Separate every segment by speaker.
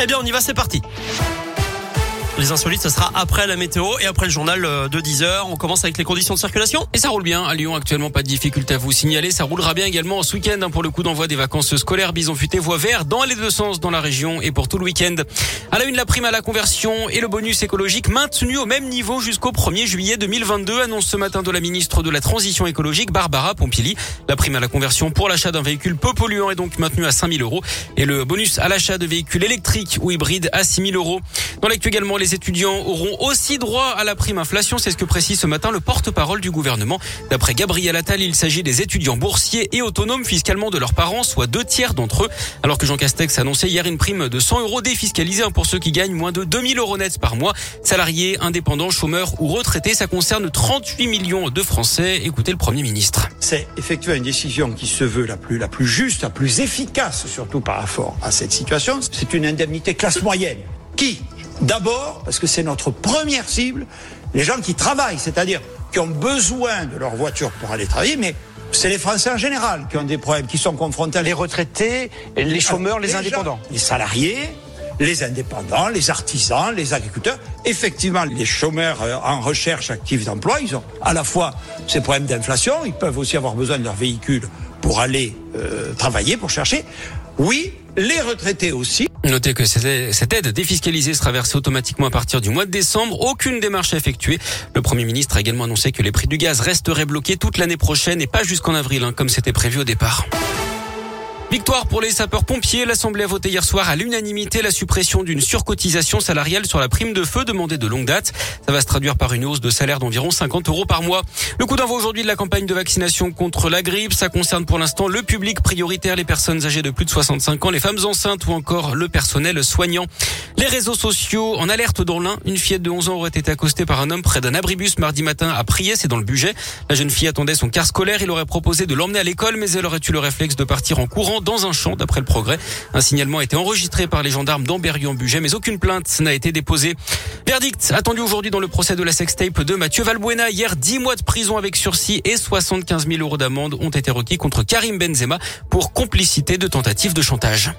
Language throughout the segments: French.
Speaker 1: Eh bien, on y va, c'est parti. Les insolites, ce sera après la météo et après le journal euh, de 10h. On commence avec les conditions de circulation.
Speaker 2: Et ça roule bien. À Lyon, actuellement, pas de difficulté à vous signaler. Ça roulera bien également ce week-end hein, pour le coup d'envoi des vacances scolaires. Bison futé, voie vert dans les deux sens dans la région et pour tout le week-end. À la une, la prime à la conversion et le bonus écologique maintenu au même niveau jusqu'au 1er juillet 2022, annonce ce matin de la ministre de la Transition écologique, Barbara Pompili. La prime à la conversion pour l'achat d'un véhicule peu polluant est donc maintenue à 5000 euros et le bonus à l'achat de véhicules électriques ou hybrides à 6000 euros. Dans l'actu également, les étudiants auront aussi droit à la prime inflation. C'est ce que précise ce matin le porte-parole du gouvernement. D'après Gabriel Attal, il s'agit des étudiants boursiers et autonomes fiscalement de leurs parents, soit deux tiers d'entre eux. Alors que Jean Castex annonçait hier une prime de 100 euros défiscalisée hein, pour ceux qui gagnent moins de 2000 euros nets par mois. Salariés, indépendants, chômeurs ou retraités, ça concerne 38 millions de Français. Écoutez le Premier ministre.
Speaker 3: C'est effectivement une décision qui se veut la plus, la plus juste, la plus efficace, surtout par rapport à cette situation. C'est une indemnité classe moyenne. Qui D'abord, parce que c'est notre première cible, les gens qui travaillent, c'est-à-dire qui ont besoin de leur voiture pour aller travailler, mais c'est les Français en général qui ont des problèmes, qui sont confrontés à
Speaker 4: les retraités, les chômeurs, les, indépendants.
Speaker 3: les salariés, les indépendants, les artisans, les agriculteurs. Effectivement, les chômeurs euh, en recherche active d'emploi, ils ont à la fois ces problèmes d'inflation, ils peuvent aussi avoir besoin de leur véhicule pour aller euh, travailler, pour chercher. Oui, les retraités aussi.
Speaker 2: Notez que cette aide défiscalisée sera versée automatiquement à partir du mois de décembre. Aucune démarche à effectuer. Le Premier ministre a également annoncé que les prix du gaz resteraient bloqués toute l'année prochaine et pas jusqu'en avril, hein, comme c'était prévu au départ. Victoire pour les sapeurs-pompiers. L'Assemblée a voté hier soir à l'unanimité la suppression d'une surcotisation salariale sur la prime de feu demandée de longue date. Ça va se traduire par une hausse de salaire d'environ 50 euros par mois. Le coup d'envoi aujourd'hui de la campagne de vaccination contre la grippe. Ça concerne pour l'instant le public prioritaire, les personnes âgées de plus de 65 ans, les femmes enceintes ou encore le personnel soignant. Les réseaux sociaux en alerte dans l'un. Une fillette de 11 ans aurait été accostée par un homme près d'un abribus mardi matin à prier. C'est dans le budget. La jeune fille attendait son car scolaire. Il aurait proposé de l'emmener à l'école, mais elle aurait eu le réflexe de partir en courant dans un champ, d'après le progrès. Un signalement a été enregistré par les gendarmes d'Amberieu-en-Bugey, mais aucune plainte n'a été déposée. Verdict attendu aujourd'hui dans le procès de la sextape de Mathieu Valbuena. Hier, 10 mois de prison avec sursis et 75 000 euros d'amende ont été requis contre Karim Benzema pour complicité de tentative de chantage.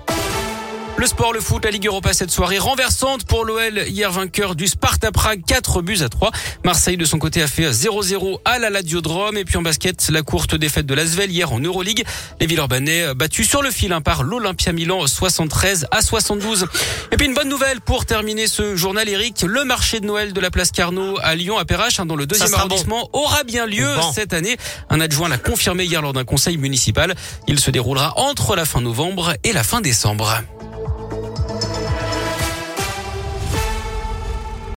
Speaker 2: Le sport, le foot, la Ligue Europa cette soirée renversante pour l'OL, hier vainqueur du Sparta Prague, 4 buts à 3. Marseille de son côté a fait 0-0 à la Ladiodrome et puis en basket, la courte défaite de l'Asvel hier en Euroleague. Les Villeurbanais battus sur le fil hein, par l'Olympia Milan 73 à 72. Et puis une bonne nouvelle pour terminer ce journal Eric, le marché de Noël de la place Carnot à Lyon à Perrache hein, dans le deuxième arrondissement aura bien lieu cette année. Un adjoint l'a confirmé hier lors d'un conseil municipal. Il se déroulera entre la fin novembre et la fin décembre.